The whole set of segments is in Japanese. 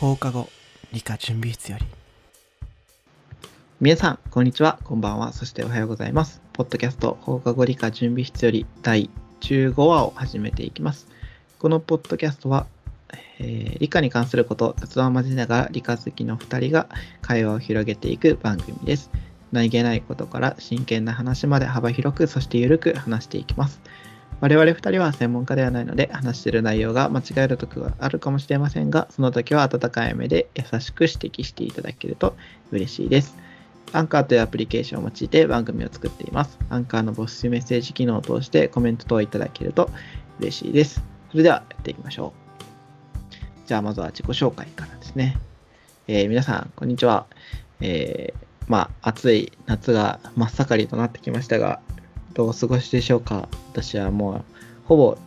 放課後理科準備室より皆さん、こんにちは、こんばんは、そしておはようございます。ポッドキャスト放課後理科準備室より第15話を始めていきます。このポッドキャストは、えー理科に関することを雑談を交えながら理科好きの2人が会話を広げていく番組です。何気ないことから真剣な話まで幅広く、そしてゆるく話していきます。我々2人は専門家ではないので、話している内容が間違える時があるかもしれませんが、その時は温かい目で優しく指摘していただけると嬉しいです。アンカーというアプリケーションを用いて番組を作っています。アンカーのボスメッセージ機能を通してコメント等いただけると嬉しいです。それではやっていきましょう。じゃあまずは自己紹介からですね。えー皆さん、こんにちは。えーまあ、暑い夏が真っ盛りとなってきましたが、どうお過ごしでしょうか？私はもう、ほぼ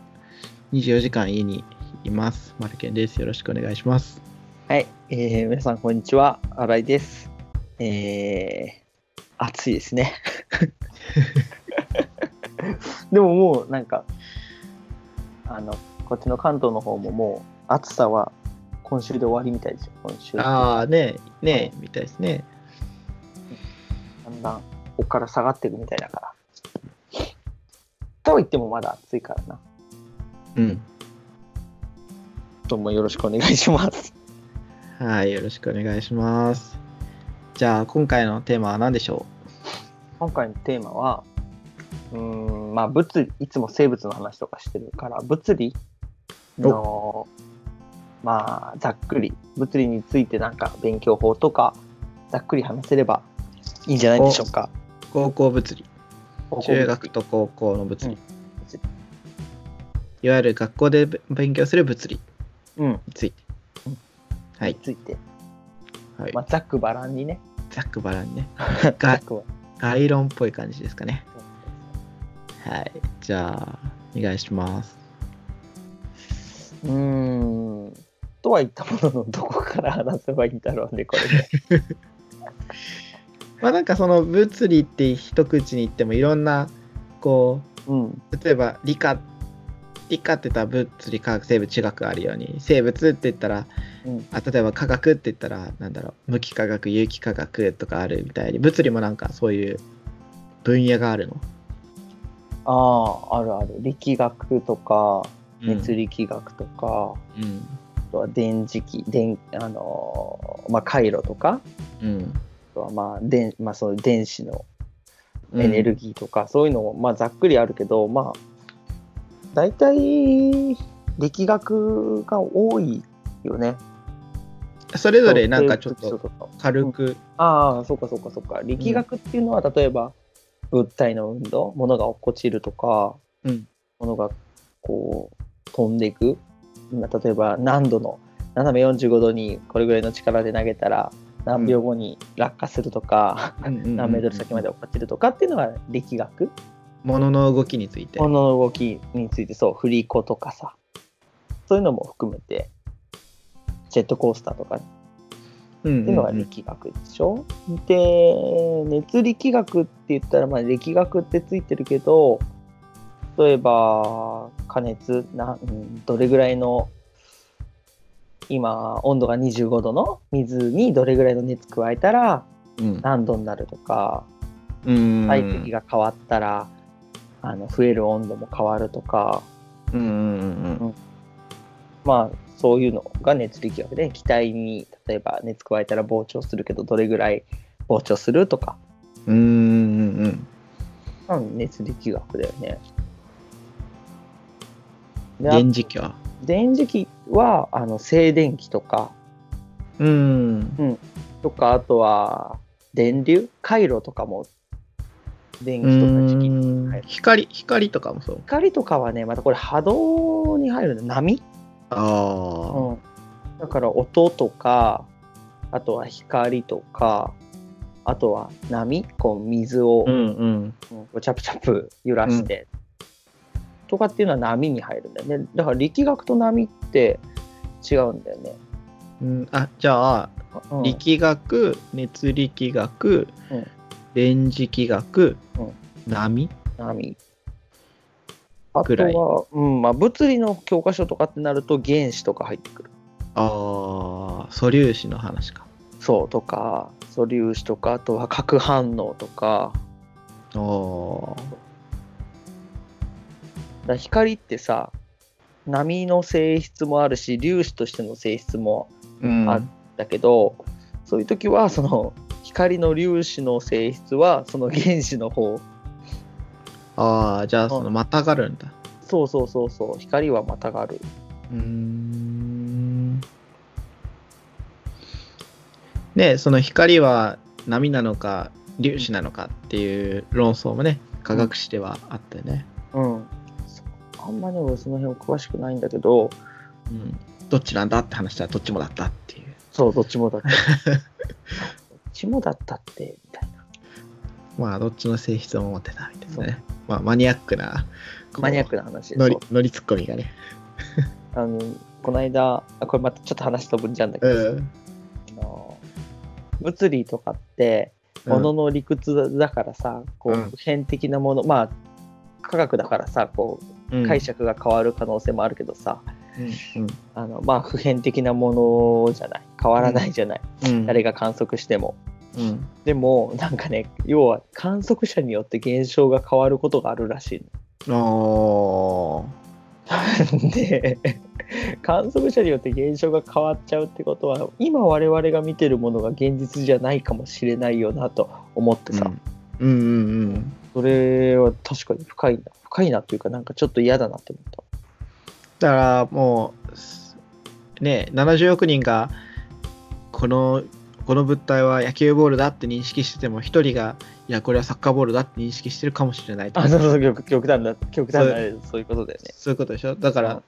24時間家にいます。マルケンです。よろしくお願いします。はい、えー、皆さんこんにちは、新井です。えー、暑いですね。でももうなんか、あの、こっちの関東の方ももう暑さは今週で終わりみたいですよ、今週。だああ、ねねみたいですね。んだんここから下がっていくみたいだから。とは言ってもまだ暑いからな。うん。どうもよろしくお願いします。はい、よろしくお願いします。じゃあ、今回のテーマは何でしょ今回のテーマは、うーん、まあ物理、いつも生物の話とかしてるから、物理の、まあ、ざっくり、物理についてなんか勉強法とか、ざっくり話せればいいんじゃないでしょうか。う高校物理。中学と高校の物理。うんいわゆる学校で勉強する物理うん、について。はい。について、はいまあ、ざっくばらんにね。ざっくばらんにね。概論っぽい感じですかね。はい。じゃあ、お願いします。うーん。とは言ったものの、どこから話せばいいんだろうね、これで。まあなんかその物理って一口に言ってもいろんな、こうん。う、例えば理科、理科って言ったら物理、科学、生物、地学あるように、生物って言ったら、うん。あ例えば科学って言ったらなんだろう無機化学有機化学とかあるみたいに物理もなんかそういう分野があるの？ああ、あるある。力学とか、熱理。力学とか、うん。あとは電磁気、電、あのーまあ、回路とか、うん。あとはまあ、電、まあ、そういう電子のうんエネルギーとか、そういうのも、まあ、ざっくりあるけど、まあ、大体、力学が多いよね。それぞれなんかちょっと軽く。ああ、そうかそうかそうか。力学っていうのは、例えば、物体の運動、物が落っこちるとか、うん物がこう、飛んでいく。まあ例えば、何度の、斜め45度にこれぐらいの力で投げたら、何秒後に落下するとか、何メートル先まで落っこちるとかっていうのが力学。物の動きについて。物の動きについて、そう、振り子とかさ、そういうのも含めて、ジェットコースターとかうんっていうのが力学でしょ、で熱力学って言ったらまあ力学ってついてるけど例えば加熱な、うんどれぐらいの今温度が25度の水にどれぐらいの熱加えたらうん。何度になるとかうん。体積が変わったらあの増える温度も変わるとか。うんうんうんまあそういうのが熱力学で気体に例えば熱加えたら膨張するけどどれぐらい膨張するとか。うんうんうん。うん、熱力学だよね。電磁気は？電磁気はあの静電気とか。うん。とかあとは電流？回路とかも。電気とか磁気光光とかもそう。光とかはねまたこれ波動に入るの。波、あうん、だから音とかあとは光とかあとは波？こう水を、あうんうん。うんこうチャプチャプ揺らして、とかっていうのは波に入るんだよね。だから力学と波って違うんだよね、うん。あじゃあうん。力学熱力学うん。電磁気学うん。波？波。あとは、うん。まあ、物理の教科書とかってなると原子とか入ってくる。あああ、素粒子の話か。そうとか素粒子とかあとは核反応とか。おおだ光ってさ波の性質もあるし粒子としての性質も。あだけどそういう時はその光の粒子の性質はその原子の方ああ、じゃあ、その、またがるんだ。そうそうそうそう光はまたがるうーん。で、その光は波なのか、粒子なのかっていう論争もね、科学史ではあったよね。うんあんまね俺その辺詳しくないんだけどうん。どっちなんだって話したらどっちもだったっていう。そうどっちもだった どっちもだったってみたいなまあ、どっちの性質を持ってたみたいなね。まあ、マニアックな、マニアックな話ノリそうノリツッコミがね。あのこの間あこれまたちょっと話飛ぶんじゃんだけど、うん。あの物理とかってものの理屈だからさ、こううん普遍的なものまあ科学だからさこうんう解釈が変わる可能性もあるけどさ、うん。あのまあ普遍的なものじゃない。変わらないじゃない、うん。誰が観測しても。うん。でもなんかね要は観測者によって現象が変わることがあるらしいおー。の で観測者によって現象が変わっちゃうってことは今我々が見てるものが現実じゃないかもしれないよなと思ってさ、うんうんうん。それは確かに深いな。深いなというかなんかちょっと嫌だなって思った。だからもう、ね、70億人がこのこの物体は野球ボールだって認識してても、一人が、いや、これはサッカーボールだって認識してるかもしれない。とあそうそう極極端な極端なそう。いうことだよね。そういうことでしょ？だかうん。ら、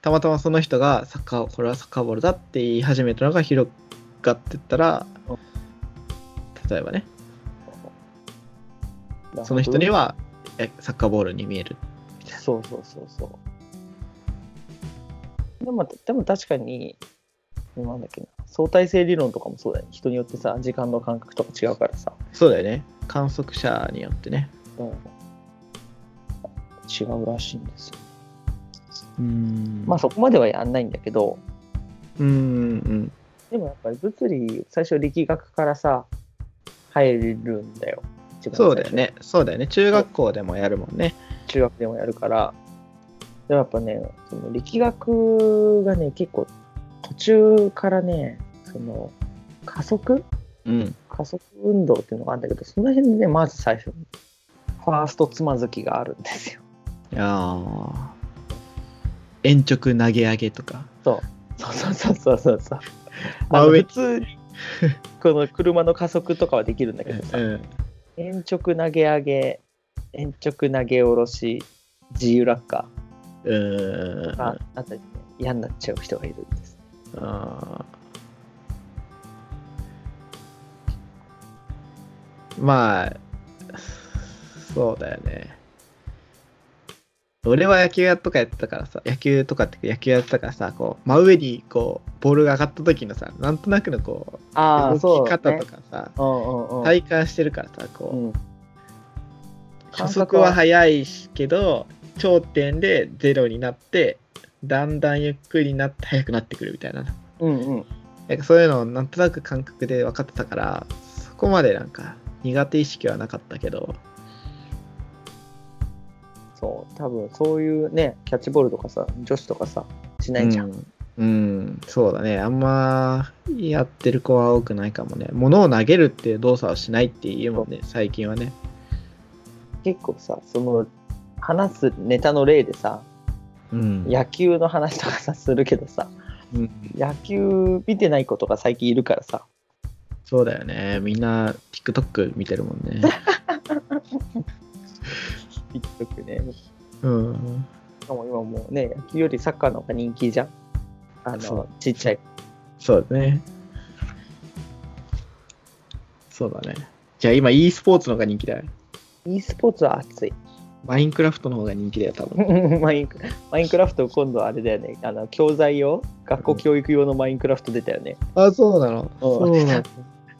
たまたまその人がサッカー、これはサッカーボールだって言い始めたのが広がってったらうん、例えばね、その人にはえサッカーボールに見える。そうそうそうそう。でもでも確かになんだっけな。相対性理論とかもそうだよね。人によってさ時間の感覚とか違うからさ、そうだよね。観測者によってね。うん、違うらしいんですよ。うん。まあそこまではやんないんだけど。うんうん。でもやっぱり物理最初力学からさ入るんだよそうだよね。そうだよね。中学校でもやるもんね。中学でもやるからでもやっぱねその力学がね結構途中からねその加速？うん。加速運動っていうのがあるんだけどその辺でねまず最初にファーストつまずきがあるんですよいやー延直投げ上げとか。そうそうそうそうそうそうあ普通にこの車の加速とかはできるんだけどさ、うん。延直投げ上げ延直投げ下ろし自由落下うん。があったりね嫌になっちゃう人がいるんですあーまあ、そうだよね。俺は野球やとかやってたからさ、野球とかって野球やってたからさ、こう、真上にこう、ボールが上がった時のさ、なんとなくのこう、あ動き方ねとかさ、うんうんうん。体感してるからさ、こう、うん。加速は速いしけど、頂点でゼロになって、だんだんゆっくりになって速くなってくるみたいな。うんうん。なんかそういうのをなんとなく感覚で分かってたから、そこまでなんか苦手意識はなかったけど、そう多分そういうねキャッチボールとかさ女子とかさしないじゃん、うん、うん、そうだね。あんまやってる子は多くないかもね。物を投げるっていう動作をしないっていうもんね、最近はね。結構さその話すネタの例でさうん。野球の話とかさするけどさうん、野球見てない子とか最近いるからさそうだよね。みんな TikTok 見てるもんね。TikTok ねうん。しかも今もうね野球よりサッカーの方が人気じゃんあのちっちゃいそうだね。そうだね。じゃあ今 e スポーツの方が人気だよ。e スポーツは熱いマインクラフトの方が人気だよ、多分。マインクマインクラフト今度あれだよねあの教材用学校教育用のマインクラフト出たよね、あ、そうなの？うんそうなの。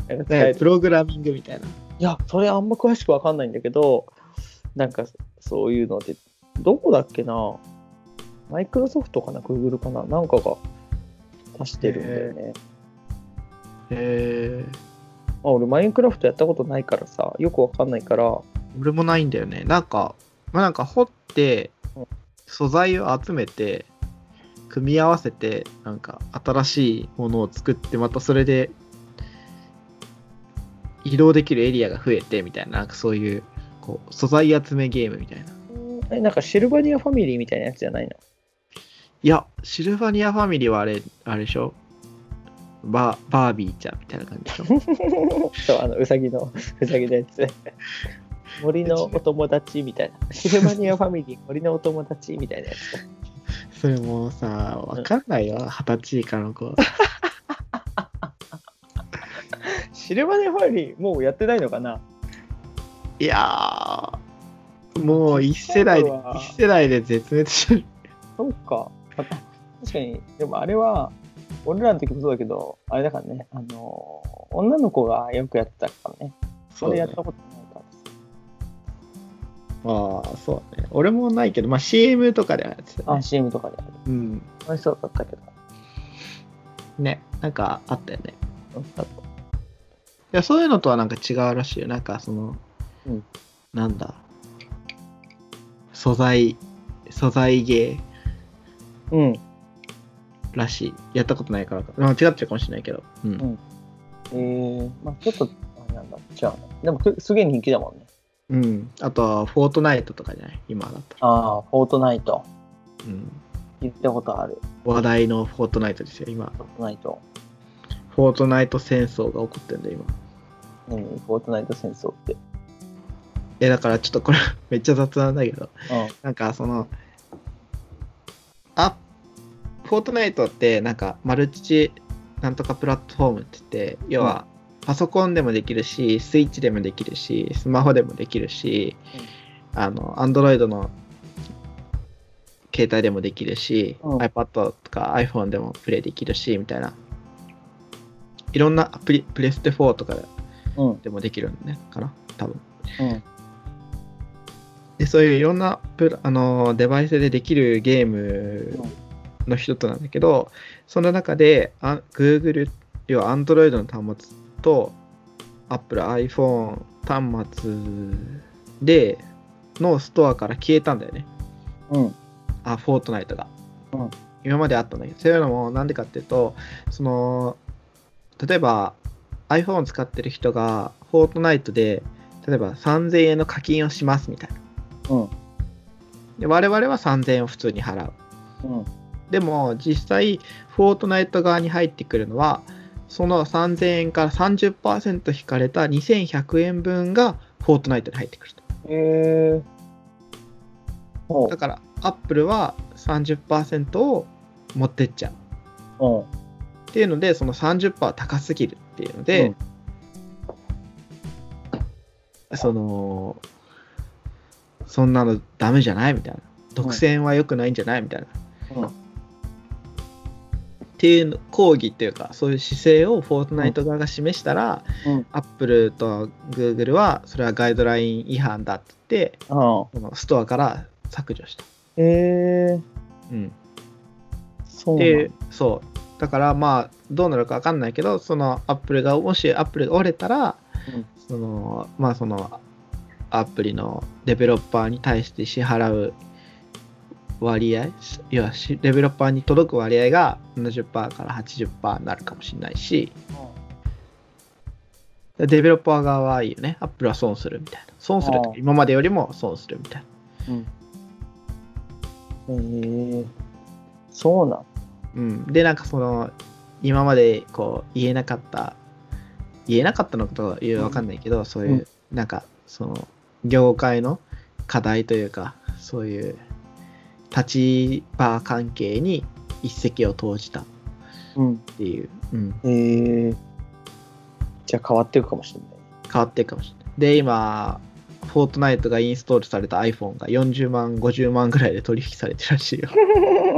プログラミングみたいな。いやそれあんま詳しくわかんないんだけどなんかそういうのでどこだっけな？マイクロソフトかな？グーグルかな？なんかが出してるんだよね、へえ。あ俺、マインクラフトやったことないからさ、よくわかんないから、俺もないんだよね。なんか、まあなんか掘ってうん、素材を集めて、組み合わせて、なんか新しいものを作って、またそれで移動できるエリアが増えてみたいな、なんかそういう、こう、素材集めゲームみたいな。え、なんかシルバニアファミリーみたいなやつじゃないの？いや、シルバニアファミリーはあれ、あれでしょ？ババービーちゃんみたいな感じでしょ？そう、あの、うさぎの、うさぎのやつ。森のお友達みたいな。シルバニアファミリー、森のお友達みたいなやつ。それもうさ、わかんないよ、二十歳以下の子。シルバニアファミリー、もうやってないのかな？いやー、もう一世代で、一世代で絶滅してる。そうか。あ確かに、でもあれは、俺らの時もそうだけど、あれだからね、あのー女の子がよくやってたからね。それやったことないからまあ、そうだね。俺もないけど、まあ CM とかではやってた、あ、ね。CM とかである。うん。楽しそうだったけど。ね、なんかあったよね。いや、そういうのとはなんか違うらしいよ。なんかその、うんなんだ？素材、素材芸？うん。らしい。やったことないからか。まあ、違っちゃうかもしれないけど。うん。んえー、まあちょっと、あれなんだ、違うね。でもく、すげえ人気だもんね。うん。あとは、フォートナイトとかじゃない？今だったら。ああ、フォートナイト。うん。聞いたことある。話題のフォートナイトですよ、今。フォートナイト。フォートナイト戦争が起こってんだよ、今。何？フォートナイト戦争って。え、だからちょっとこれ、めっちゃ雑なんだけど、うなんかその、あ、フォートナイトって、なんか、マルチなんとかプラットフォームって言って、要は、パソコンでもできるし、スイッチでもできるし、スマホでもできるし、あの、アンドロイドの携帯でもできるし、うん iPad とか iPhone でもプレイできるし、みたいな。いろんなアプリ、プレステ4とかでもできるんね、かな多分。うん。で、そういういろんなプラあのデバイスでできるゲームの一つなんだけど、その中であ Google、要は Android の端末と Apple iPhone 端末でのストアから消えたんだよね。うん。あ、フォートナイトが。うん今まであったんだけど、そういうのもなんでかっていうと、その、例えば iPhone を使ってる人がフォートナイトで、例えば3000円の課金をしますみたいな。うん。で我々は3000円を普通に払う。うん。でも実際、フォートナイト側に入ってくるのは、その3000円から30%引かれた2100円分がフォートナイトに入ってくると。えー。ほだから、Apple は30%を持ってっちゃう。う。うん。っていうので、その30%は高すぎるっていうので、うんその、そんなのダメじゃないみたいな。独占は良くないんじゃないみたいな。うんっていうの抗議っていうか、そういう姿勢をフォートナイト側が示したら、うんアップルとグーグルはそれはガイドライン違反だって言って、ストアから削除した。えー。うん、そうで、そう。だからまあ、どうなるか分かんないけど、そのアップルが、もしアップルが折れたら、うんその、まあその、アプリのデベロッパーに対して支払う割合、いや、しデベロッパーに届く割合が70%から80%になるかもしれないし、デベロッパー側はいいよね。アップルは損するみたいな。損すると今までよりも損するみたいな。うん。えー。そうなんうん、でなんかその今までこう言えなかった言えなかったのかというわかんないけど、そういう、なんかその業界の課題というかそういう立場関係に一石を投じたっうん。ていう、うん、えー。じゃあ変わっていくかもしれない。変わっていくかもしれないで今フォートナイトがインストールされた iPhone が40万50万ぐらいで取引されてるらしいよ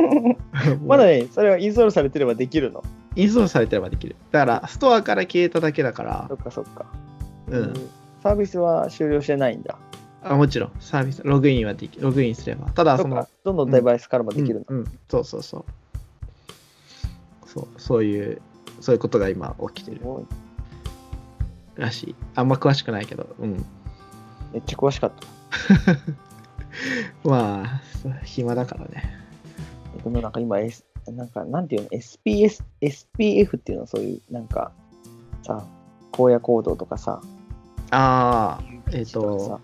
まだね、それはインストールされてればできるの？インストールされてればできるだからストアから消えただけだからそっかそっか。うんサービスは終了してないんだ。あもちろん、サービス、ログインはできログインすれば。ただ、そのどんどんデバイスからもできるんだ。うん、うんそうそうそう。そう、そういう、そういうことが今起きてるらしい。あんま詳しくないけど、うん。めっちゃ詳しかった。まあ、暇だからね。でもなんか今、S、なんか、なんていうの、SPS、SPF っていうの、そういう、なんか、さ、荒野行動とかさ、ああ、えっ、とかさと、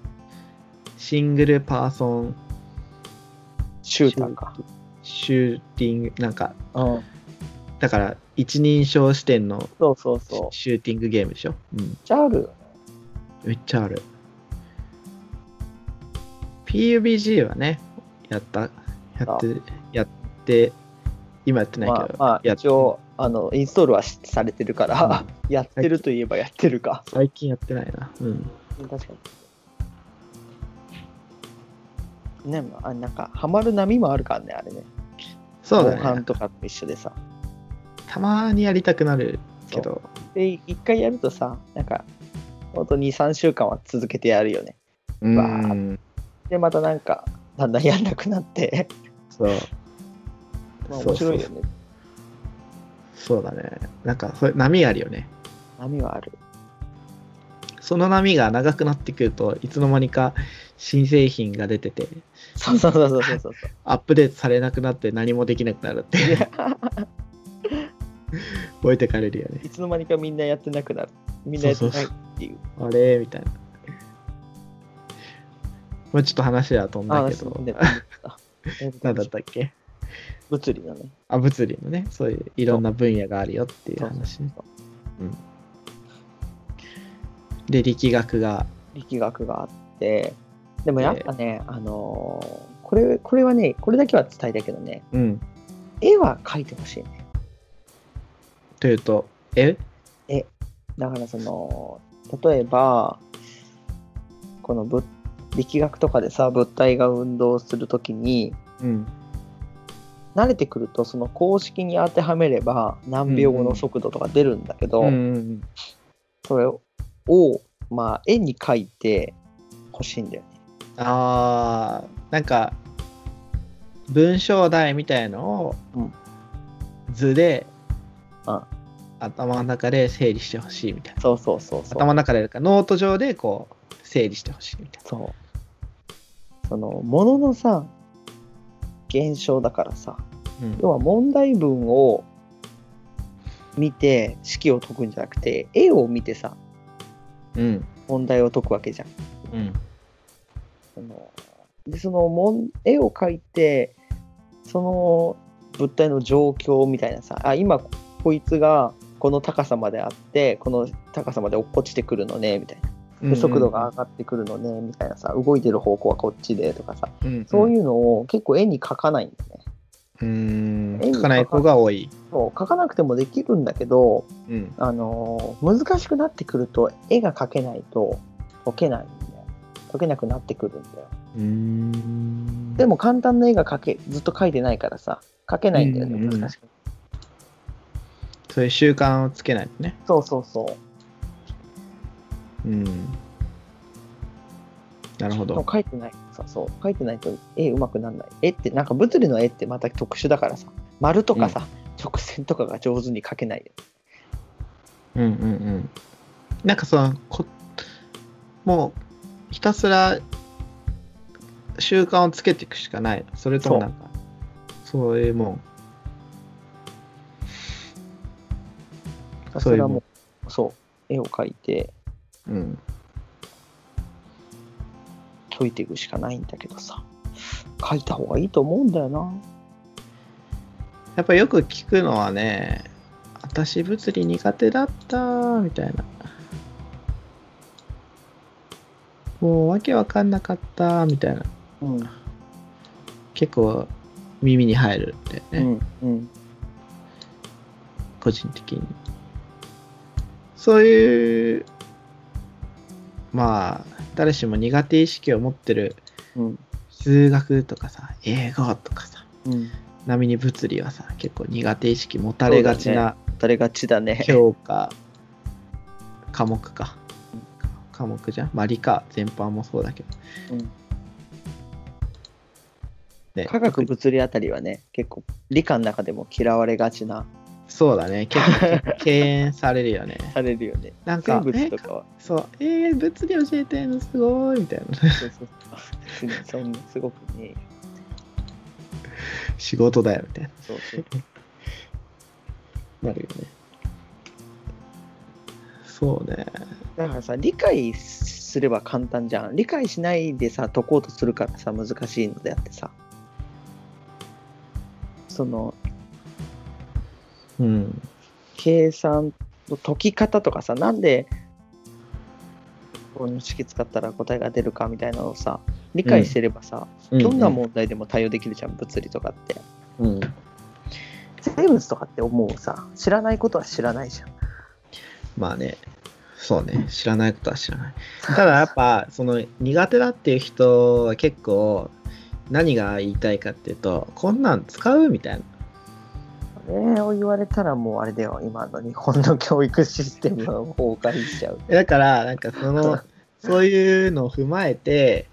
シングルパーソンシューターか。シューティング、なんか、うん。だから一人称視点のそうそうそう。めっシューティングゲームでしょ？うん。ちゃあるよね。めっちゃある。PUBG はね、やった、やって、やって、今やってないけど、まあ、まあ、一応、あの、インストールはしされてるから、やってるといえばやってるか。最近やってないな。うん。確かに。ね、まあ、なんか、ハマる波もあるからね、あれね。そうだ後半ね。とかと一緒でさ。たまにやりたくなるけど、で、一回やるとさ、なんか、ほんと2、3週間は続けてやるよね。うわん。で、またなんか、だんだんやんなくなって、そう。まあそうそう面白いよね。そうだね。なんか、そういう波あるよね。波はある。その波が長くなってくるといつの間にか新製品が出ててそうそうそうそうそうそう。アップデートされなくなって何もできなくなるっていう置いてかれるよねいつの間にかみんなやってなくなる。みんなやってないっていう。あれ？みたいなまあちょっと話は飛んだけど何 だったっけ？物理のね。あ物理のね。そういういろんな分野があるよっていう話ね。うん。で力学が。力学があって、でもやっぱね、あのーこれ、これはね、これだけは伝えたいけどね、うん。絵は描いてほしいね。というとえ？だからその、例えば、この物力学とかでさ、物体が運動するときに、うん慣れてくると、その公式に当てはめれば、何秒後の速度とか出るんだけど、それを、まあ、絵に描いてほしいんだよね。あーなんか文章題みたいのをうん図で、うん頭の中で整理してほしいみたいなそうそうそうそう。頭の中でかノート上でこう整理してほしいみたいそう。その、もののさ、現象だからさ、な、うん要は問題文を見て式を解くんじゃなくて、絵を見てさ、うん問題を解くわけじゃん。うんそので、そのもん絵を描いて、その物体の状況みたいなさ、あ、今こいつがこの高さまであって、この高さまで落っこちてくるのね、みたいな。で速度が上がってくるのね、みたいなさ、動いてる方向はこっちでとかさ、うんそういうのを結構絵に描かないんだよね。うん絵に書かない子が多い、そう描かなくてもできるんだけど、うん、あのー難しくなってくると絵が描けないと解けないんだよ。解けなくなってくるんだよ。うんでも簡単な絵が描け、ずっと描いてないからさ、描けないんだよね、うんうんうん難しく。そういう習慣をつけないとねそうそうそう。うんなるほど描いてない。そうそう。描いてないと絵うまくならない。絵って、なんか物理の絵ってまた特殊だからさ、丸とかさ、直線とかが上手に描けないよ。うんうんうんなんかそのこもうひたすら習慣をつけていくしかないのそれともなんかそういうもんそういうもんそれはもう、そう、絵を描いてうん解いていくしかないんだけどさ、描いた方がいいと思うんだよな。やっぱよく聞くのはね私物理苦手だったみたいなもうわけわかんなかったみたいなうん。結構耳に入るんだよね、うん。うん。個人的にそういうまあ誰しも苦手意識を持ってるうん。数学とかさ英語とかさうん。並みに物理はさ結構苦手意識持たれがちな誰がちだね。教科科目か科目じゃん？まあ理科全般もそうだけど、うんね科学物理あたりはね、結構理科の中でも嫌われがちなそうだね。結構敬遠されるよね。されるよね。なんか生物とかは。そう、えー、物理教えてんの？すごいみたいな。そうそうそう。そんなすごくね。仕事だよみたいな。そうそう。なるよね。そうね。だからさ、理解すれば簡単じゃん。理解しないでさ、解こうとするからさ、難しいのであってさ。その、うん。計算の解き方とかさ、なんで、この式使ったら答えが出るかみたいなのをさ、理解してればさ、どんな問題でも対応できるじゃん、物理とかって。うん。生物とかって思うさ、知らないことは知らないじゃん。まあね。そうね。知らないことは知らない。ただやっぱ、その苦手だっていう人は結構、何が言いたいかっていうと、こんなん使うみたいな。それを言われたらもうあれだよ、今の日本の教育システムが崩壊しちゃう。だから、なんかその、そういうのを踏まえて、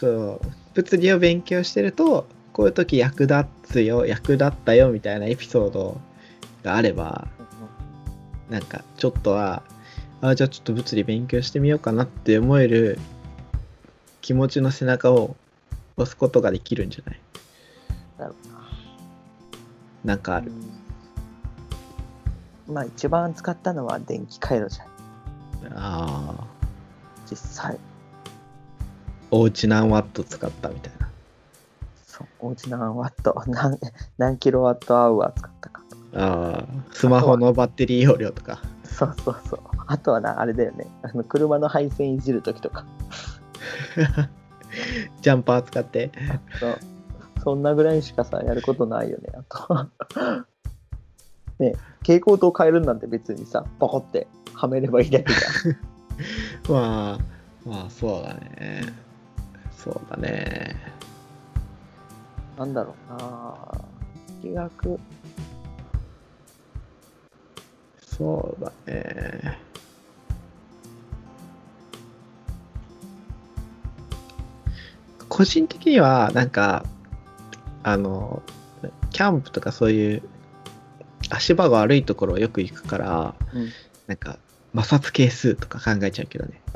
こう、物理を勉強してると、こういう時役立つよ、役立ったよみたいなエピソードがあれば、なんかちょっとは、あじゃあちょっと物理勉強してみようかなって思える気持ちの背中を押すことができるんじゃない？なるほどななんかある。まあ一番使ったのは電気回路じゃん、ああ、実際。おうち何ワット使ったみたいな。そう、おうち何ワット、何何キロワットアワー使ったか。ああ、スマホのバッテリー容量とか。そうそうそう。あとはな、あれだよね。あの車の配線いじるときとか。ジャンパー使って。そうそんなぐらいしかさ、やることないよね。あと。ね蛍光灯変えるなんて別にさ、ポコってはめればいいだけじゃん。まあ、まあそうだね。そうだね。なんだろうな力学。そうだね。個人的には、なんか、あの、キャンプとかそういう足場が悪いところをよく行くから、うんなんか、摩擦係数とか考えちゃうけどね。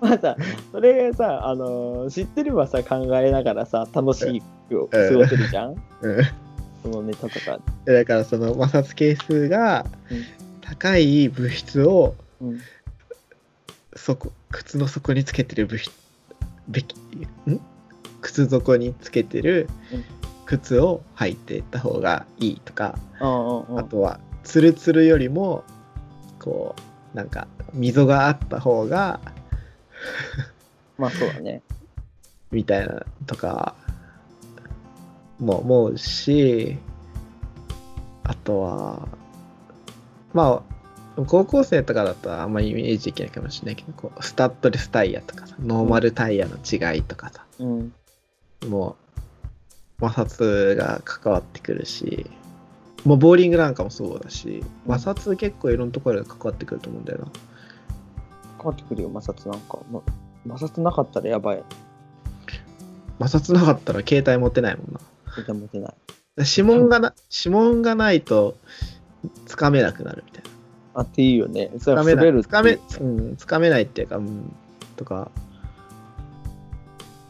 まあさ、それさ、あの知ってればさ、考えながらさ、楽しく過ごせるじゃん、うん。そのネタとか。だからその摩擦係数がうん高い物質をうん。底靴の底につけてる物質べきん？靴底につけてるうん靴を履いていった方がいいとか、あとはツルツルよりもこうなんか溝があった方がまあそうだね。みたいなとかも思うしあとはまあ高校生とかだとあんまりイメージできないかもしれないけどこうスタッドレスタイヤとかさノーマルタイヤの違いとかさ、うん。もう摩擦が関わってくるしもうボーリングなんかもそうだし摩擦結構いろんなところで関わってくると思うんだよな変わってくるよ、摩擦なんか。ま摩擦なかったらやばい。摩擦なかったら携帯持てないもんな全然持てない。指紋がな指紋がないとつかめなくなるみたいなあっていいよね。それはつかめない滑るつかめ、ってうん、つかめないっていうか、うん、とか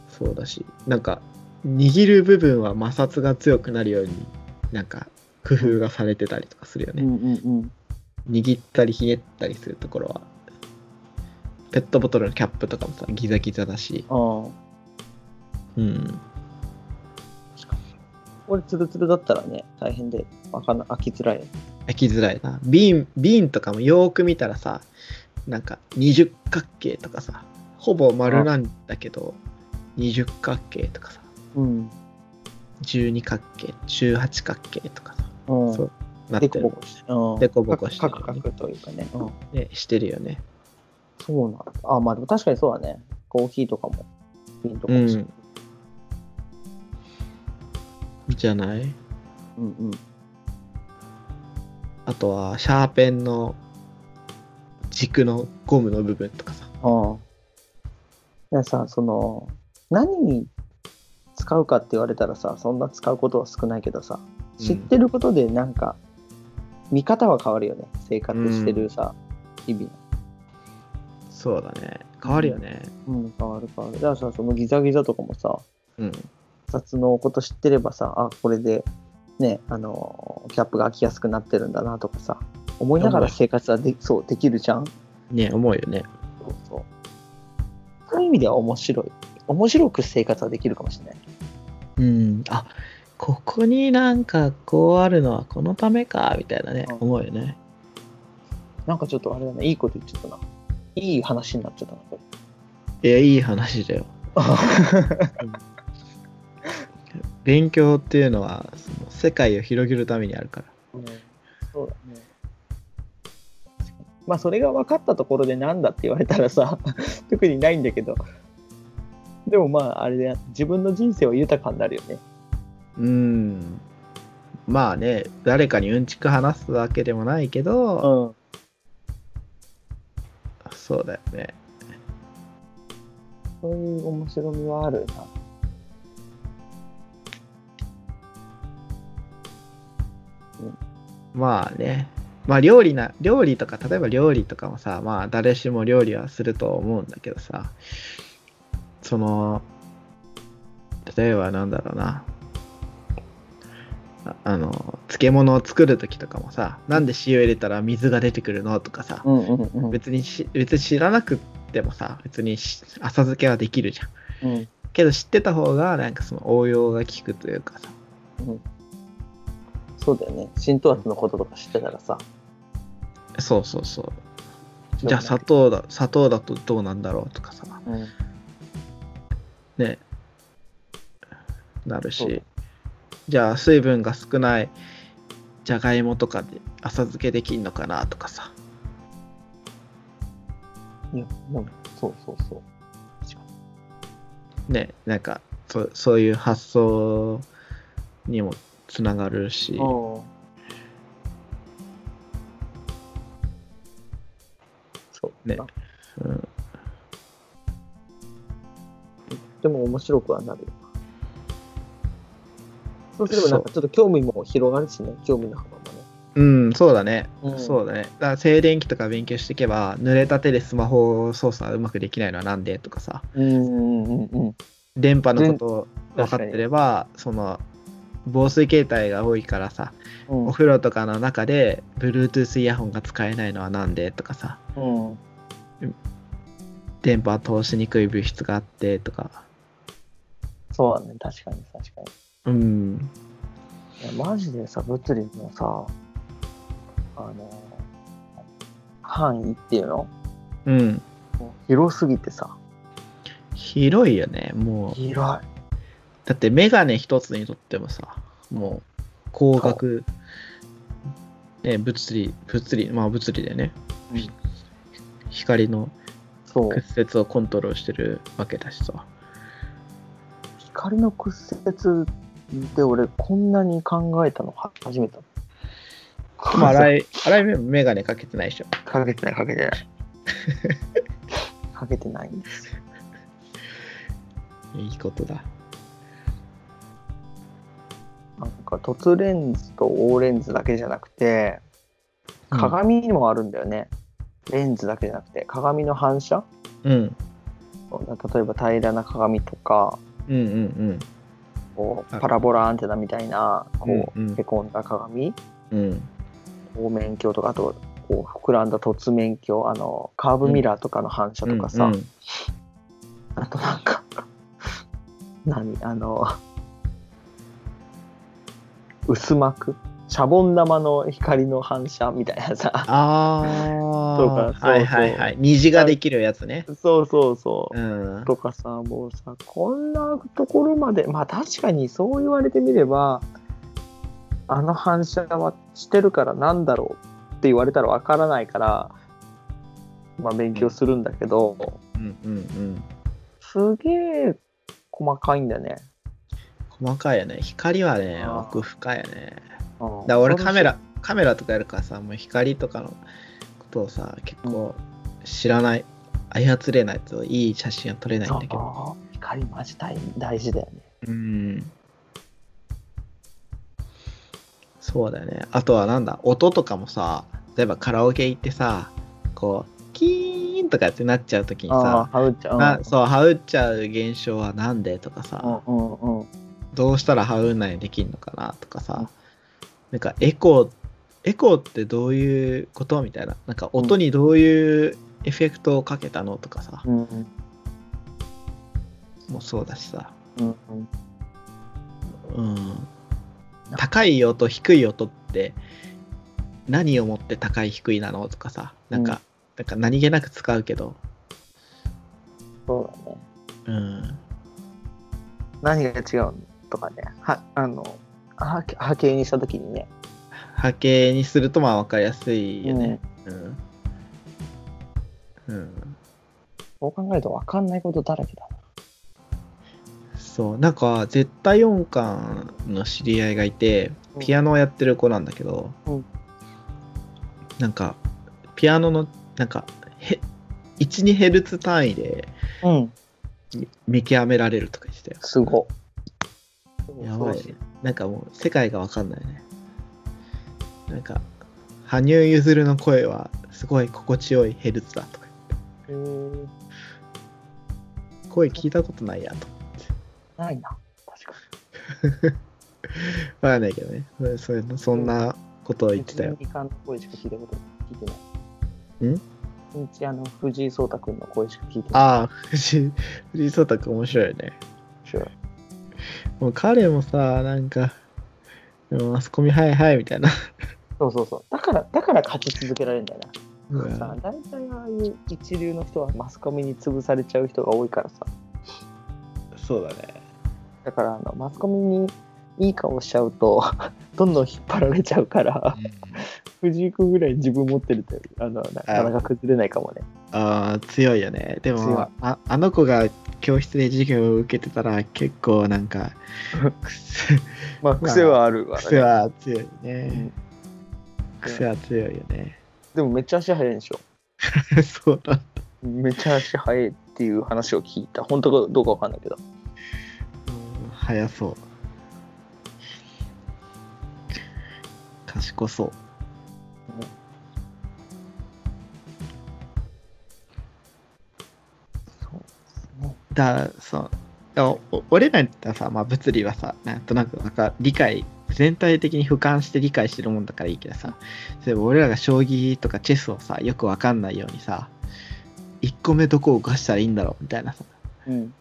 そうだしなんか握る部分は摩擦が強くなるようになんか工夫がされてたりとかするよね、うんうんうん。握ったりひねったりするところはペットボトルのキャップとかもさギザギザだし。うん。俺、ツルツルだったらね、大変で、開かな開きづらいよ。開きづらいな。瓶瓶とかもよーく見たらさなんか二十角形とかさほぼ丸なんだけど二十角形とかさうん。十二角形十八角形とかさうん。そうなっでてる。でこぼこしてるカクカクというかね。うん。ねしてるよねそうなんだ。あ、まあでも確かにそうだね。コーヒーとかも、瓶とかも。うんじゃない？うんうん。あとはシャーペンの軸のゴムの部分とかさああ。いやさ、その、何に使うかって言われたらさ、そんな使うことは少ないけどさ、知ってることでなんか、見方は変わるよね。生活してるさ、日々の。そうだね。変わるよね。うん、変わる変わる。だからさ、そのギザギザとかもさ、うん。札のこと知ってればさ、あ、これで、ね、あの、キャップが開きやすくなってるんだなとかさ、思いながら生活はでそうできるじゃん？ね、思うよね。そうそう。そういう意味では面白い。面白く生活はできるかもしれない。うん。あ、ここになんかこうあるのはこのためか、みたいなね、うん思うよね。なんかちょっとあれだね、いいこと言っちゃったな。いい話になっちゃったな、これ。いや、いい話だよ。勉強っていうのは、その世界を広げるためにあるから。うんそうだね。まあそれが分かったところでなんだって言われたらさ 特にないんだけどでもまああれで自分の人生は豊かになるよね。うん。まあね、誰かにうんちく話すわけでもないけど、ん。そうだよね。そういう面白みはあるな。まあね。まあ料理な、料理とか、例えば料理とかもさ、まあ誰しも料理はすると思うんだけどさ、その、例えばなんだろうな。ああの、漬物を作るときとかもさ、なんで塩入れたら水が出てくるのとかさ、うんうんうん。別にし別に知らなくってもさ、別にし浅漬けはできるじゃん。うんけど知ってた方が、なんかその応用が効くというかさ、そうだよね。浸透圧のこととか知ってたらさ。そうそうそう。じゃあ砂糖だ、砂糖だとどうなんだろうとかさ、うん。ね、なるそう。し、じゃあ水分が少ないじゃがいもとかで浅漬けできんのかなとかさ、いや、でもそうそうそう。確かね、なんかそそういう発想にもつながるし、に。そう。ねな。うん、でも面白くはなるよな。そうすればなんかちょっと興味も広がるしね、興味の幅もね。うん、そうだね、うんそうだね。だから静電気とか勉強していけば、濡れた手でスマホ操作うまくできないのはなんでとかさ、うんうんうんうん。電波のことを分かってれば、その、防水形態が多いからさ、うんお風呂とかの中で Bluetooth イヤホンが使えないのはなんでとかさ、うん。電波通しにくい物質があってとか、そうだね、確かに確かに。うん、いやマジでさ、物理のさ、あの、範囲っていうの？うん、広すぎてさ、広いよね、もう。広い。だってメガネ一つにとってもさ、もう光学、ね、物理、物理、まあ物理でね、うん光の。屈折をコントロールしてるわけだしさ。光の屈折で俺こんなに考えたのは初めてだ。まあ、洗い、洗いメガネかけてないでしょ。かけてないかけてない。かけてないんですよ。いいことだ。なんか凸レンズと大レンズだけじゃなくて鏡にもあるんだよね。レンズだけじゃなくて鏡の反射？うん。例えば平らな鏡とかうんうんうん。あこうパラボラアンテナみたいなこうんうん。うへこんだ鏡。うん。方面鏡とかあとこう膨らんだ凸面鏡。あのカーブミラーとかの反射とかさ、うんうん。あとなんか 何？あの薄膜シャボン玉の光の反射みたいなさあそうかあ、そうはいはいはい。虹ができるやつね。そうそうそうう、ん。とかさもうさこんなところまでまあ確かにそう言われてみればあの反射はしてるからなんだろうって言われたらわからないからまあ勉強するんだけど、うんうんうん。すげえ細かいんだよね。細かいよね。光はね、奥深いよね。うんだから俺カメラ、カメラとかやるからさ、もう光とかのことをさ、結構知らない、操れないといい写真は撮れないんだけど。光マジ大大事だよね。うん。そうだよね。あとはなんだ、音とかもさ、例えばカラオケ行ってさ、こう、キーンとかってなっちゃうときにさ、ハウちゃん。なそう、ハウっちゃう現象はなんでとかさ、うんうんうん。どうしたらハウんないにできるのかなとかさ、なんかエコー、エコーってどういうことみたいな。なんか音にどういうエフェクトをかけたのとかさ、うんうんもうそうだしさ、うんうん。うん。高い音、低い音って何をもって高い低いなのとかさ、なんか、なんか何気なく使うけど、そうだね。うん。何が違うのとかね。は、あの、波波形にしたときにね。波形にするとまあ分かりやすいよね。うん。うん。そう考えると分かんないことだらけだな。そう、なんか絶対音感の知り合いがいて、ピアノをやってる子なんだけど、うんなんか、ピアノの、なんか、へ1、2ヘルツ単位でうん。み見極められるとか言ってたよ。すご。やばいね。なんかもう世界がわかんないね。なんか、羽生結弦の声はすごい心地よいヘルツだとか言って、声聞いたことないやと。ないな。確か わかんないけどね。そそういうのそんなことを言ってたよ。一の声しか聞いたこと聞いてない。ん？一あの藤井聡太君の声しか聞いてない。ああ、藤井聡太君面白いよね。あ、もう彼もさ、なんか、マスコミはいはいみたいな。そうそうそう。だから、だから勝ち続けられるんだような。さん大体ああいう一流の人はマスコミに潰されちゃう人が多いからさ。そうだね。だからあのマスコミにいい顔しちゃうと、どんどん引っ張られちゃうから、藤井君ぐらい自分持ってるとあのなかなか崩れないかもね。ああ、強いよね。でもあ、あの子が教室で授業を受けてたら結構なんか、癖まあ癖はあるわ、ね。癖は強いうんね。癖は強いよね。でもめっちゃ足速いんでしょ？そうだ。めっちゃ足速いっていう話を聞いた。本当かどうかわかんないけど。うん早そう。賢。そうだそう。いやお俺らにとってはさ、まあ、物理はさなんとなくなんか理解全体的に俯瞰して理解してるもんだからいいけどさ例えば俺らが将棋とかチェスをさよくわかんないようにさ1個目どこを動かしたらいいんだろうみたいなさ。うん。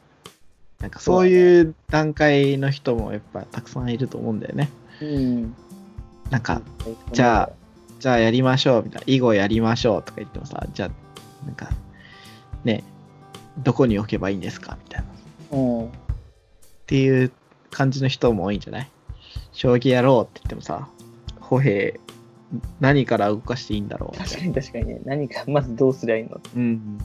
なんかそういう段階の人もやっぱたくさんいると思うんだよね。うん。なんかじゃあじゃあやりましょうみたいな。囲碁やりましょうとか言ってもさじゃあなんかねどこに置けばいいんですか？みたいなうん。っていう感じの人も多いんじゃない？将棋やろうって言ってもさ、歩兵、何から動かしていいんだろう？確かに確かにね。何かまずどうすりゃいいの？うん。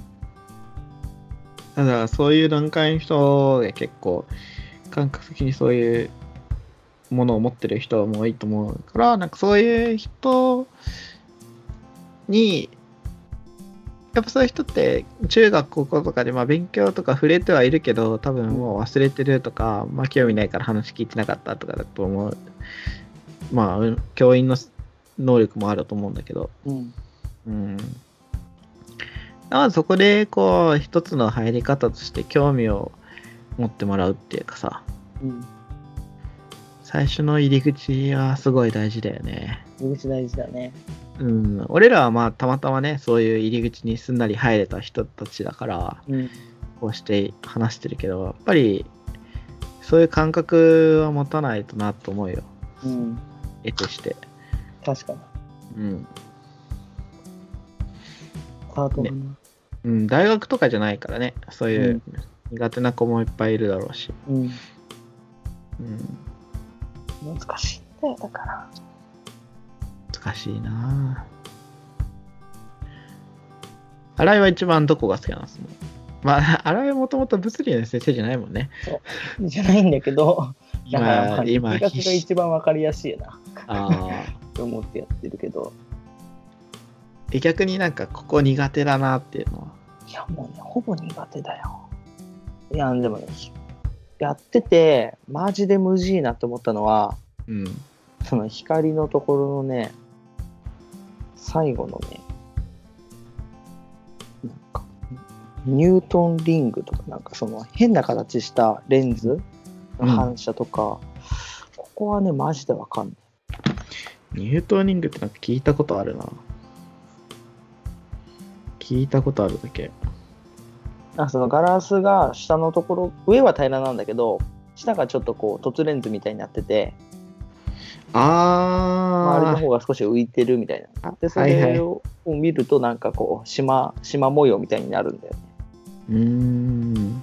だからそういう段階の人で結構、感覚的にそういうものを持ってる人も多いと思うから、なんかそういう人に、やっぱそういう人って中学高校とかでまあ勉強とか触れてはいるけど多分もう忘れてるとか、まあ興味ないから話聞いてなかったとかだと思う。まあうん教員の能力もあると思うんだけど。うん。うん。まずそこでこう一つの入り方として興味を持ってもらうっていうかさ。うん。最初の入り口はすごい大事だよね入り口大事だね。うん俺らはまあたまたまねそういう入り口にすんなり入れた人たちだからうん。こうして話してるけどやっぱりそういう感覚は持たないとなと思うようん。絵として確かに。うん、ハートがな。うん、大学とかじゃないからねそういううん苦手な子もいっぱいいるだろうし、うん。うん、難しいんだよ、だから。難しいな。ぁ新井は一番どこが好きなんですもんまあ 新井はもともと物理の先生じゃないもんね。じゃないんだけど、だから、まあ、今数学が一番わかりやすいな、ああと思ってやってるけど、え逆になんかここ苦手だなっていうのは？いや、もうね、ほぼ苦手だよ。いや、でもね、やってて、マジで無事いなって思ったのは、うんその光のところのね、最後のね、なんか、ニュートンリングとか、なんかその変な形したレンズの反射とか、ここはね、マジでわかんない。ニュートンリングってなんか聞いたことあるな。聞いたことあるだけ。あそのガラスが下のところ、上は平らなんだけど、下がちょっとこう、凸レンズみたいになってて、周りのあ方が少し浮いてるみたいな。あで、それを見ると、なんかこう、縞、縞模様みたいになるんだよね。ー。うーん。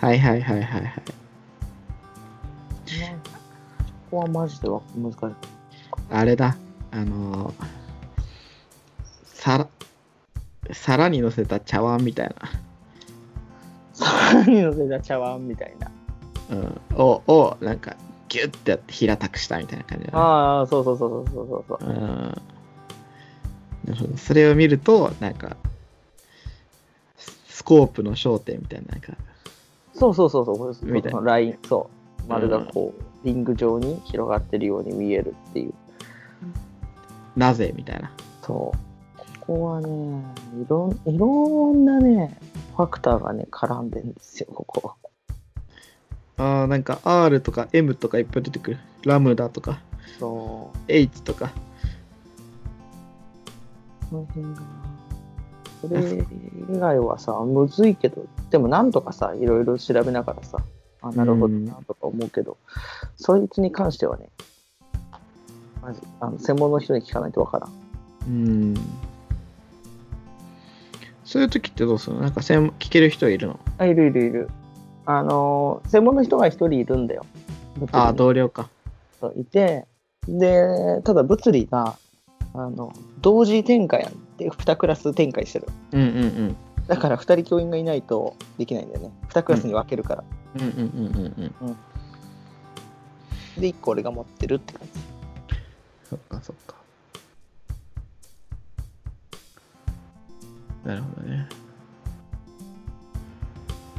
はいはいはいはいはい。ここはマジでわ難しい。あれだ。あのー、皿、皿に乗せた茶碗みたいな。皿に乗せた茶碗みたいな。うん。を、を、なんか、ギュッてやって平たくしたみたいな感じだな。ああ、そうそうそうそうそうそう。うん。なるほど。それを見ると、なんか、ススコープの焦点みたいな、なんか、そうそうそうそう。みたいなライン、そう。丸がこう、リング状に広がってるように見えるっていう。なぜ？みたいな。そう。ここはね、いろんいろんなね、ファクターがね、絡んでるんですよ、ここ。ああ、なんか R とか M とかいっぱい出てくる。ラムダとかそ H とか。う。この辺がなそれ以外はさ、むずいけど、でもなんとかさ、いろいろ調べながらさ、あ、なるほどなとか思うけど、そいつに関してはね、マジ、あの専門の人に聞かないとわからん。うん。そういう時ってどうするの？なんか専門聞ける人いるの？あ、いるいるいる。あのー、専門の人が一人いるんだよ。ああ、同僚か。そういて、で、ただ物理が、あの、同時展開やんって、2クラス展開してる。うんうんうん。だから2人教員がいないとできないんだよね。2クラスに分けるから。うんうんうんうんうん。で、1個俺が持ってるって感じ。そっかそっか。なるほどね。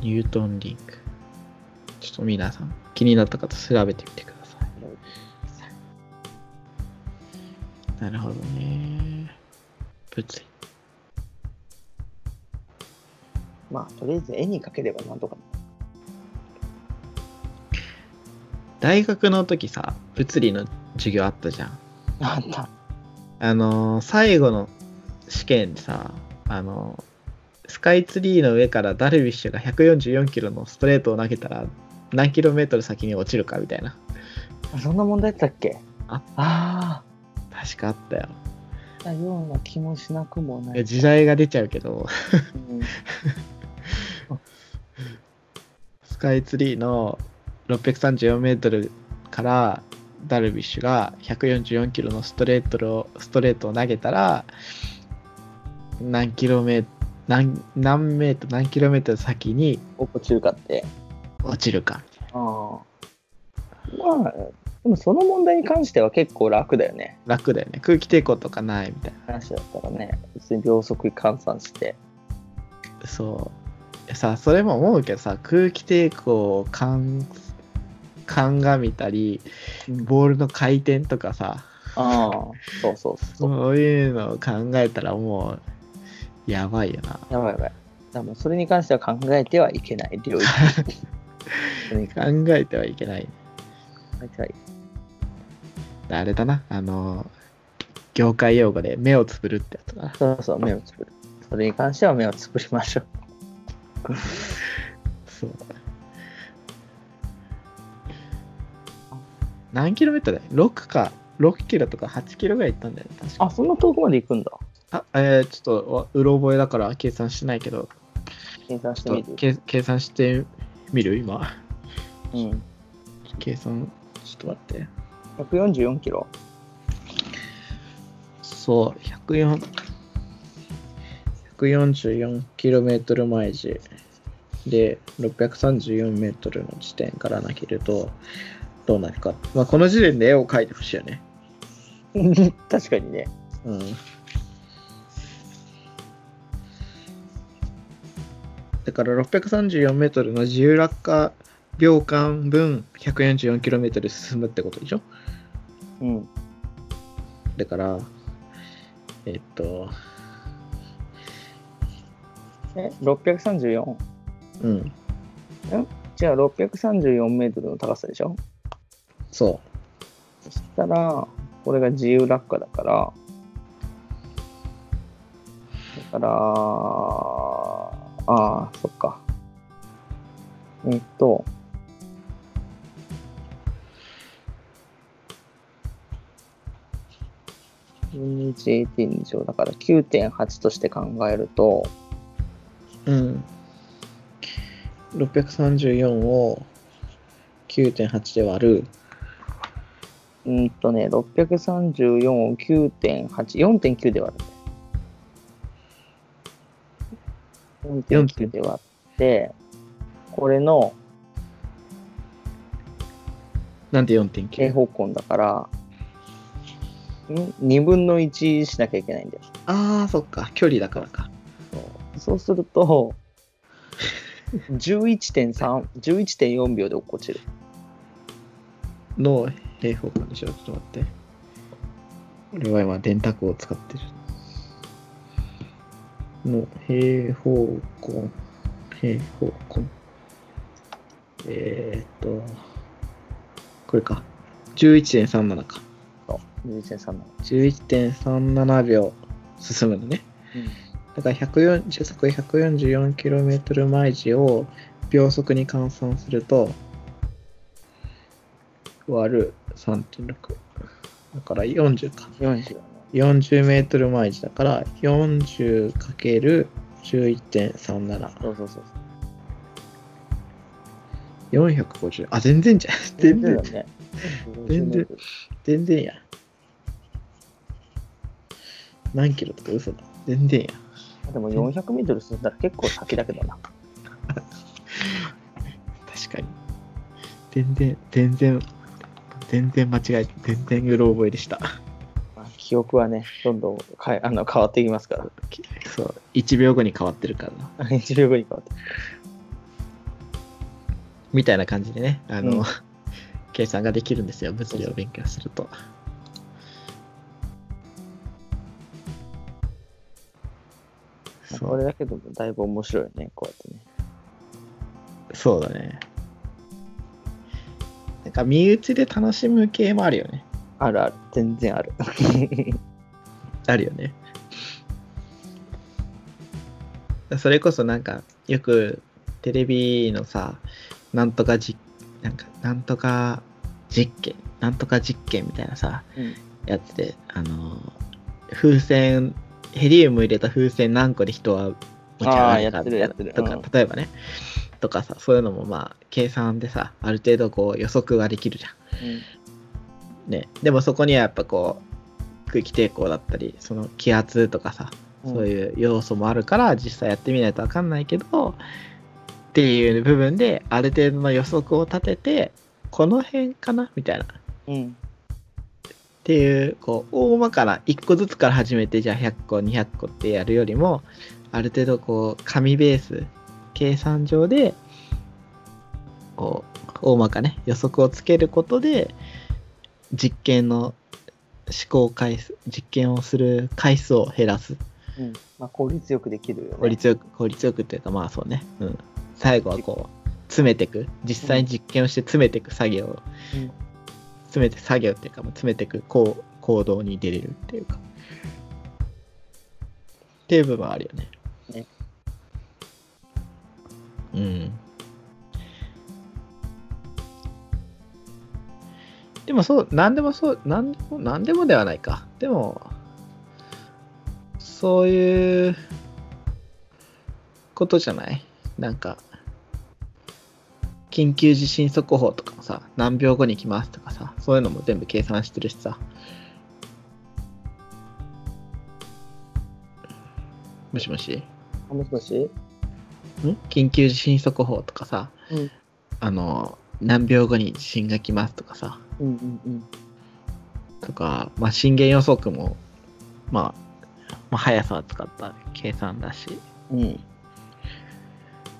ニュートンリンク。ちょっと皆さん、気になった方調べてみてください。なるほどね。物理。まあ、とりあえず絵に描ければなんとか大学の時さ、物理の授業あったじゃん。な。なんだ。あのー最後の試験でさ、あのースカイツリーの上からダルビッシュが144キロのストレートを投げたら何キロメートル先に落ちるかみたいな。そんな問題だったっけ？ああ確かあったよ。あ、たような気もしなくもない。時代が出ちゃうけど、うん。スカイツリーの634メートルからダルビッシュが144キロのストレートをストレートを投げたら何キロメートル何何メートル何キロメートル先に落ちるかって。落ちるかああ。まあ、でもその問題に関しては結構楽だよね。楽だよね空気抵抗とかないみたい話だったらね、別に秒速換算して。なそうさそれも思うけどさ空気抵抗を鑑みたりボールの回転とかさああ、そうそうそう。そういうのを考えたらもうやばいよなやばいやばい。だもうそれに関しては考えてはいけない領域。それに考関えてはいけないえてはいあれだなあの業界用語で目をつぶるってやつだなそうそう、目をつぶる。それに関しては目をつぶりましょう。そう何キロメートルだよ ?6 か6キロとか8キロぐらい行ったんだよね確かあ、そんな遠くまで行くんだ。あえー、ちょっとわうろ覚えだから計算しないけど計算してみる？計計算してみる？今うん。計算ちょっと待って144キロ？そう104 144キロメートル毎時で634メートルの地点から投げるとどうなるか、まあ、この時点で絵を描いてほしいよね 確かにね。うんだから634メートルの自由落下秒間分144キロメートル進むってことでしょ？うん。だから、えっと、え、634? うん、じゃあ634メートルの高さでしょ？そそしたら、これが自由落下だから、だから、ああ、そっか。えっと、分の 1AT 以上だから9.8として考えると、う。うん。634を9.8で割る。うんとね、634を9.8、4.9で割るんだよ。4.9で割って、これのなんで平 4.9? 方根だから、ん？2分の1しなきゃいけないんだよ。ああ、そっか。距離だからか。そうすると、11.3、11.4秒で落っこちる。の平方根でしょ？ちょっと待って。俺は今電卓を使ってる。の平方根。平方根。えー、っと、これか。11.37か。そう、11.3 11.37秒進むのね。だから140時速 144km 毎時を秒速に換算すると、割る3.6。だから40か。40だね。40メートル毎時だから、40×11.37。そうそうそう。450。あ、全然じゃん。全然だ、ね。全然全然や。何キロとか嘘だ。全然や。でも400メートル進んだら結構先だけどな。確かに。全然、全然、全然間違えて、全然うろ覚えでした。まあ記憶はね、どんどんかい あの変わっていきますから。そう、1秒後に変わってるからな。1秒後に変わっていく。みたいな感じでね、あの、うん計算ができるんですよ、物理を勉強すると。それだけでもだいぶ面白いね、こうやってね。そうだね。なんか、身内で楽しむ系もあるよね。あるある、全然ある。あるよね。それこそなんか、よくテレビのさ、なんとか実、なんか、なんとか実験、なんとか実験みたいなさ、うん。やつで、あの、風船、ヘリウム入れた風船何個で人は持ち上がるとか、うん。例えばね、とかさ、そういうのもまあ、計算でさ、ある程度こう予測ができるじゃん。ね、でもそこにはやっぱこう空気抵抗だったりその気圧とかさそういう要素もあるから実際やってみないと分かんないけどっていう部分である程度の予測を立ててこの辺かなみたいな。っうん。ていうこう大まかな1個ずつから始めてじゃあ100個200個ってやるよりもある程度こう紙ベース計算上でこう大まかね予測をつけることで実験の試行回数実験をする回数を減らす。うん。まあ、効率よくできるよね。効率よく効率よくっていうかまあそうね、うん、最後はこう詰めていく。実際に実験をして詰めていく作業。を、うん。詰めて作業っていうか詰めていくこう行動に出れるっていうか。っていう部分はあるよね。ね。うんでもそう何でもそう何でも何でもではないか。でもそういうことじゃない？なんか緊急地震速報とかもさ何秒後に来ますとかさそういうのも全部計算してるしさ。もしもし？あもしもし？ん？緊急地震速報とかさ、うん。あの何秒後に地震が来ますとかさうんうんうん。とか、まあ、震源予測も、まあ、まあ、速さを使った計算だしうん。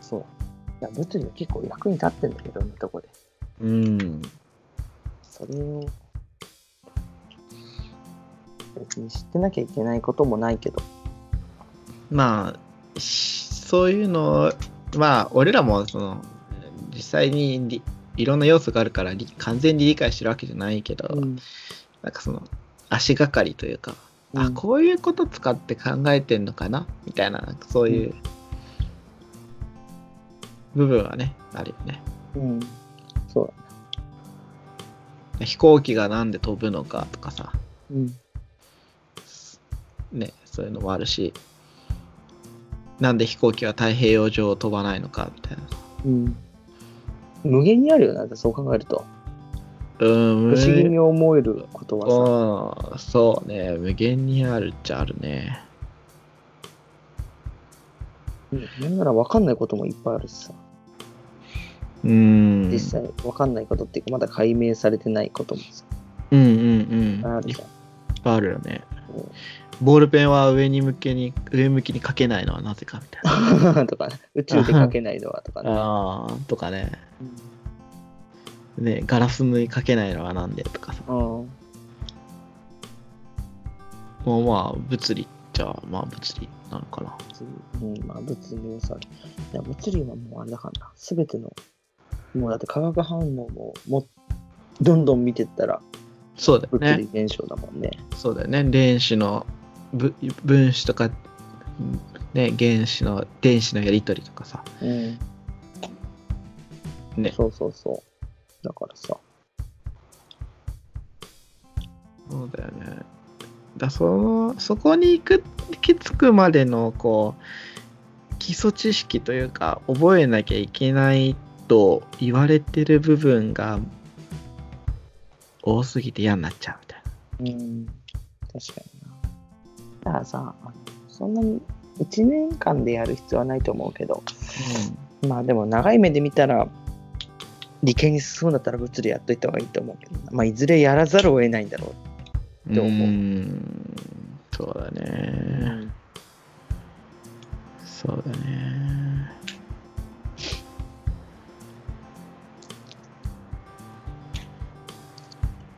そう。いや、物理は結構役に立ってんだけど、いろんなとこで。うんそれを別に知ってなきゃいけないこともないけど。まあ、しそういうの、まあ、俺らもその実際にりいろんな要素があるからり完全に理解してるわけじゃないけど、うんなんかその足がかりというか、あうんこういうこと使って考えてんのかな？みたいなそういう部分はねあるよねうん。そうだ。飛行機がなんで飛ぶのかとかさうん。ねそういうのもあるしなんで飛行機は太平洋上を飛ばないのかみたいなうん。無限にあるよな、そう考えると。うん不思議に思えることはさ。うんそうね無限にあるっちゃあるねうんなんなら分かんないこともいっぱいあるしさ。うん実際分かんないことっていうか、まだ解明されてないこともさ。うんうんうんいっあるじゃん。ぱいあるよねうんボールペンは上に向けに上向きに書けないのはなぜかみたいな。とかね、宇宙で書けないのはとかね。ああとかね。ねガラスに書けないのはなんでとかさ。うん。もうまあ物理じゃあまあ物理なのかな。うん、まあ物理はさ、いや物理はもうあれだからな、すべての、もうだって化学反応ももどんどん見てったらそうだよ物ね理現象だもんね。そうだよね。電子のぶ分子とかね原子の電子のやり取りとかさうん。ねそうそうそう。だからさ。そうだよね。だそのそこに行く行き着くまでのこう基礎知識というか覚えなきゃいけないと言われてる部分が多すぎて嫌になっちゃうみたいな。うん。確かにな。だからさ、そんなに1年間でやる必要はないと思うけど、まあでも長い目で見たら、理系に進むんだったら物理やっといた方がいいと思うけどな、まあいずれやらざるを得ないんだろって思う？うんそうだう。ね。そうだね。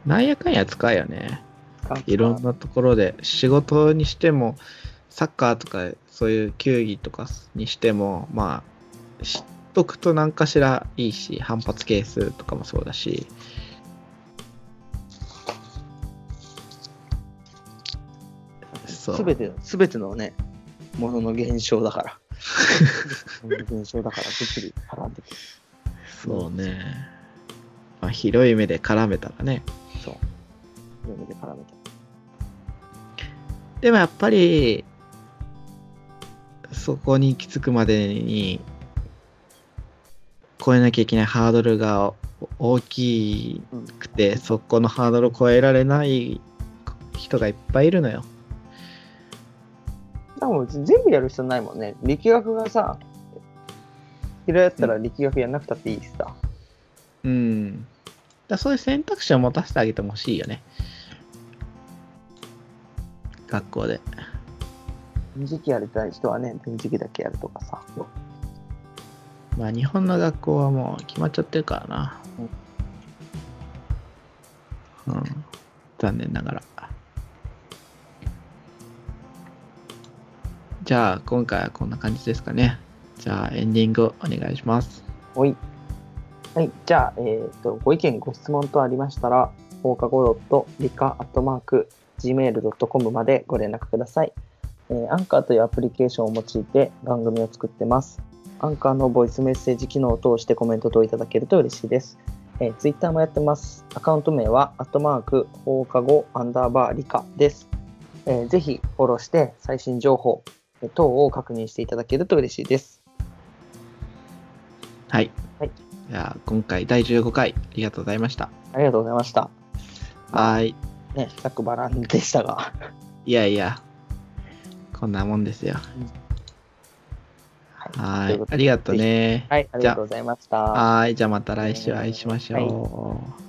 なんやかんや使うよね。いろんなところで仕事にしてもサッカーとかそういう球技とかにしてもまあ知っとくと何かしらいいし反発係数とかもそうだしそうすべて、すべてのね、ものの現象だから。現象だから物理絡んでくる。そうね、まあ、広い目で絡めたらねそう。そういう意味で絡めて。でもやっぱりそこに行き着くまでに超えなきゃいけないハードルが大きくてそこのハードルを超えられない人がいっぱいいるのよ。でも全部やる必要ないもんね。力学がさ、嫌いだったら力学やんなくたっていいしさ。うん。だそういう選択肢を持たせてあげても欲しいよね。学校で。二次期やりたい人はね、二次期だけやるとかさ。まあ日本の学校はもう決まっちゃってるからな。うん。残念ながら。じゃあ今回はこんな感じですかね。じゃあエンディングお願いします。おい。はい。じゃあ、えっ、と、ご意見、ご質問とありましたら、放課後理科アットマーク gmail.com までご連絡ください。えーアンカーというアプリケーションを用いて番組を作ってます。アンカーのボイスメッセージ機能を通してコメント等いただけると嬉しいです。えー、ツイッターもやってます。アカウント名は、アットマーク放課後アンダーバー理科です。えーぜひフォローして最新情報えー等を確認していただけると嬉しいです。はい。はい。じゃあ今回第15回ありがとうございました。ありがとうございました。はい。ね、ざっくばらんでしたが。いやいや、こんなもんですよ。うことでありがとうね。はい、ありがとうございました。はい。じゃあまた来週お会いしましょう。